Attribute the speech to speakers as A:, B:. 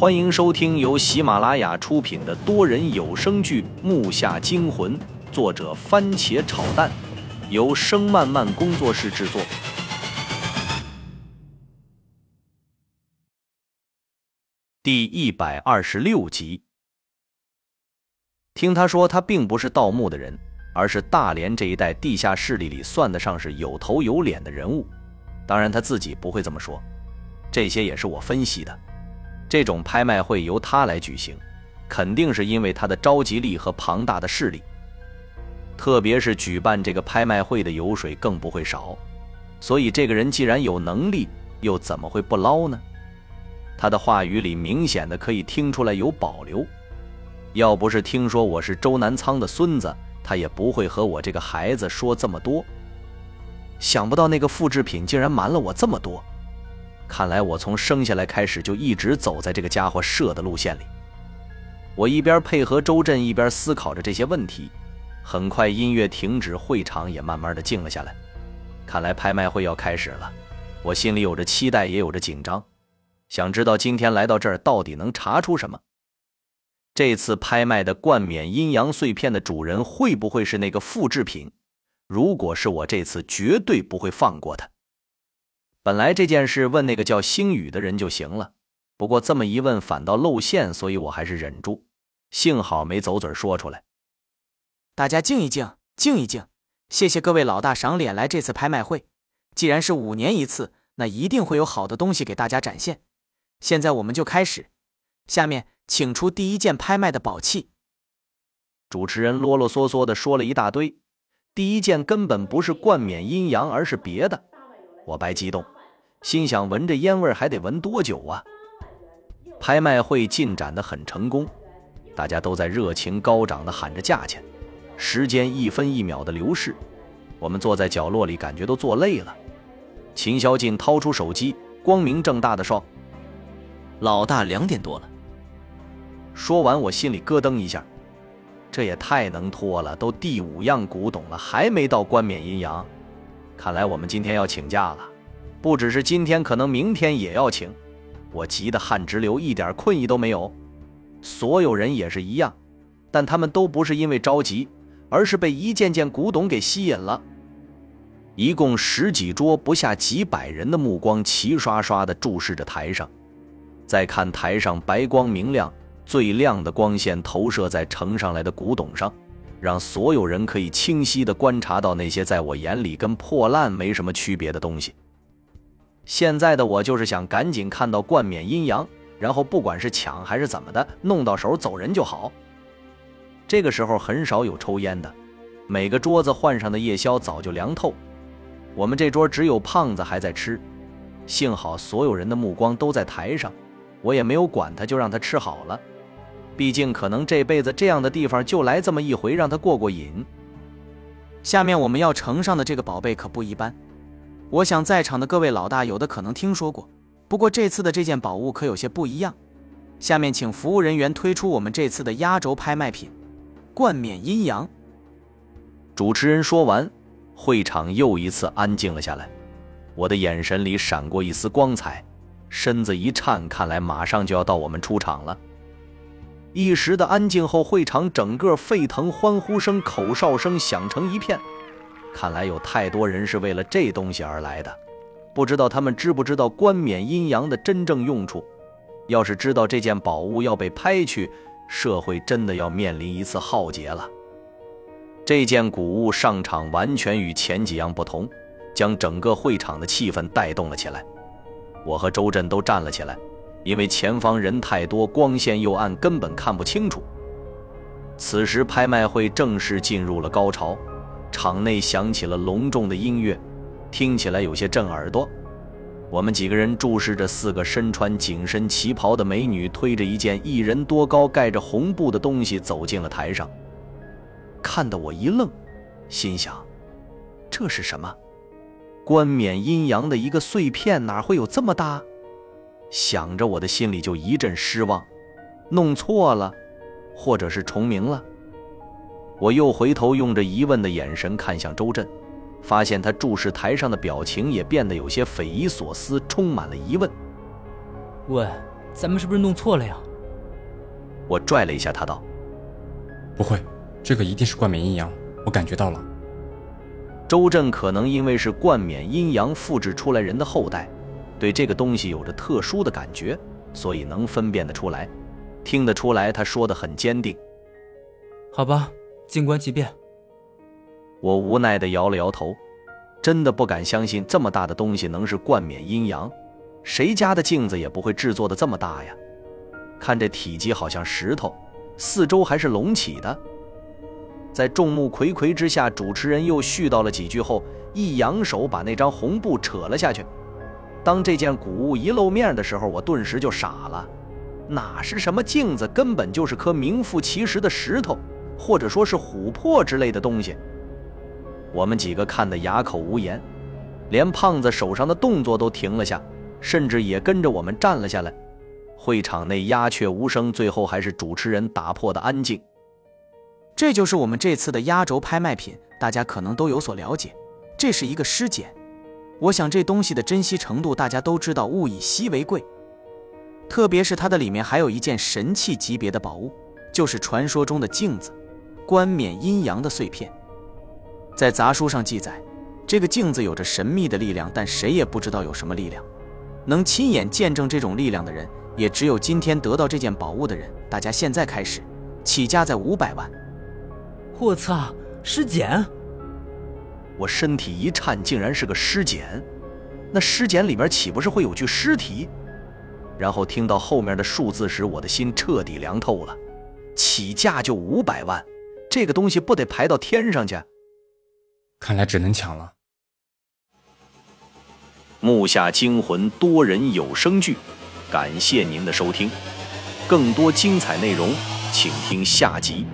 A: 欢迎收听由喜马拉雅出品的多人有声剧《木下惊魂》，作者番茄炒蛋，由声漫漫工作室制作。第一百二十六集。听他说，他并不是盗墓的人，而是大连这一带地下势力里算得上是有头有脸的人物。当然，他自己不会这么说，这些也是我分析的。这种拍卖会由他来举行，肯定是因为他的召集力和庞大的势力。特别是举办这个拍卖会的油水更不会少，所以这个人既然有能力，又怎么会不捞呢？他的话语里明显的可以听出来有保留。要不是听说我是周南仓的孙子，他也不会和我这个孩子说这么多。想不到那个复制品竟然瞒了我这么多。看来我从生下来开始就一直走在这个家伙设的路线里。我一边配合周震，一边思考着这些问题。很快，音乐停止，会场也慢慢的静了下来。看来拍卖会要开始了，我心里有着期待，也有着紧张，想知道今天来到这儿到底能查出什么。这次拍卖的冠冕阴阳碎片的主人会不会是那个复制品？如果是我，这次绝对不会放过他。本来这件事问那个叫星宇的人就行了，不过这么一问反倒露馅，所以我还是忍住。幸好没走嘴说出来。
B: 大家静一静，静一静。谢谢各位老大赏脸来这次拍卖会。既然是五年一次，那一定会有好的东西给大家展现。现在我们就开始。下面请出第一件拍卖的宝器。
A: 主持人啰啰嗦嗦的说了一大堆，第一件根本不是冠冕阴阳，而是别的。我白激动，心想闻这烟味还得闻多久啊？拍卖会进展得很成功，大家都在热情高涨地喊着价钱，时间一分一秒的流逝，我们坐在角落里感觉都坐累了。秦霄进掏出手机，光明正大的说：“
C: 老大，两点多了。”
A: 说完，我心里咯噔一下，这也太能拖了，都第五样古董了，还没到冠冕阴阳。看来我们今天要请假了，不只是今天，可能明天也要请。我急得汗直流，一点困意都没有。所有人也是一样，但他们都不是因为着急，而是被一件件古董给吸引了。一共十几桌，不下几百人的目光齐刷刷地注视着台上，再看台上白光明亮，最亮的光线投射在呈上来的古董上。让所有人可以清晰地观察到那些在我眼里跟破烂没什么区别的东西。现在的我就是想赶紧看到冠冕阴阳，然后不管是抢还是怎么的，弄到手走人就好。这个时候很少有抽烟的，每个桌子换上的夜宵早就凉透。我们这桌只有胖子还在吃，幸好所有人的目光都在台上，我也没有管他，就让他吃好了。毕竟，可能这辈子这样的地方就来这么一回，让他过过瘾。
B: 下面我们要呈上的这个宝贝可不一般，我想在场的各位老大有的可能听说过，不过这次的这件宝物可有些不一样。下面请服务人员推出我们这次的压轴拍卖品——冠冕阴阳。
A: 主持人说完，会场又一次安静了下来。我的眼神里闪过一丝光彩，身子一颤，看来马上就要到我们出场了。一时的安静后，会场整个沸腾，欢呼声、口哨声响成一片。看来有太多人是为了这东西而来的，不知道他们知不知道冠冕阴阳的真正用处？要是知道这件宝物要被拍去，社会真的要面临一次浩劫了。这件古物上场完全与前几样不同，将整个会场的气氛带动了起来。我和周震都站了起来。因为前方人太多，光线又暗，根本看不清楚。此时拍卖会正式进入了高潮，场内响起了隆重的音乐，听起来有些震耳朵。我们几个人注视着四个身穿紧身旗袍的美女，推着一件一人多高、盖着红布的东西走进了台上，看得我一愣，心想：这是什么？冠冕阴阳的一个碎片，哪会有这么大？想着，我的心里就一阵失望，弄错了，或者是重名了。我又回头用着疑问的眼神看向周震，发现他注视台上的表情也变得有些匪夷所思，充满了疑问。
C: 喂，
D: 咱们是不是弄错了呀？
A: 我拽了一下他，道：“
E: 不会，这个一定是冠冕阴阳，我感觉到了。”
A: 周震可能因为是冠冕阴阳复制出来人的后代，对这个东西有着特殊的感觉，所以能分辨得出来，听得出来。他说的很坚定。
D: 好吧，静观其变。
A: 我无奈地摇了摇头，真的不敢相信这么大的东西能是冠冕阴阳，谁家的镜子也不会制作的这么大呀？看这体积好像石头，四周还是隆起的。在众目睽睽之下，主持人又絮叨了几句后，一扬手把那张红布扯了下去。当这件古物一露面的时候，我顿时就傻了，哪是什么镜子，根本就是颗名副其实的石头，或者说是琥珀之类的东西。我们几个看得哑口无言，连胖子手上的动作都停了下，甚至也跟着我们站了下来。会场内鸦雀无声，最后还是主持人打破的安静。
B: 这就是我们这次的压轴拍卖品，大家可能都有所了解。这是一个尸检，我想这东西的珍惜程度大家都知道，物以稀为贵。特别是它的里面还有一件神器级别的宝物，就是传说中的镜子，冠冕阴阳的碎片。在杂书上记载，这个镜子有着神秘的力量，但谁也不知道有什么力量。能亲眼见证这种力量的人，也只有今天得到这件宝物的人。大家现在开始，起价在五百万。
D: 我操，尸检！
A: 我身体一颤，竟然是个尸检。那尸检里面岂不是会有具尸体？然后听到后面的数字时，我的心彻底凉透了。起价就五百万，这个东西不得排到天上去？
E: 看来只能抢了。
A: 木下惊魂多人有声剧，感谢您的收听，更多精彩内容，请听下集。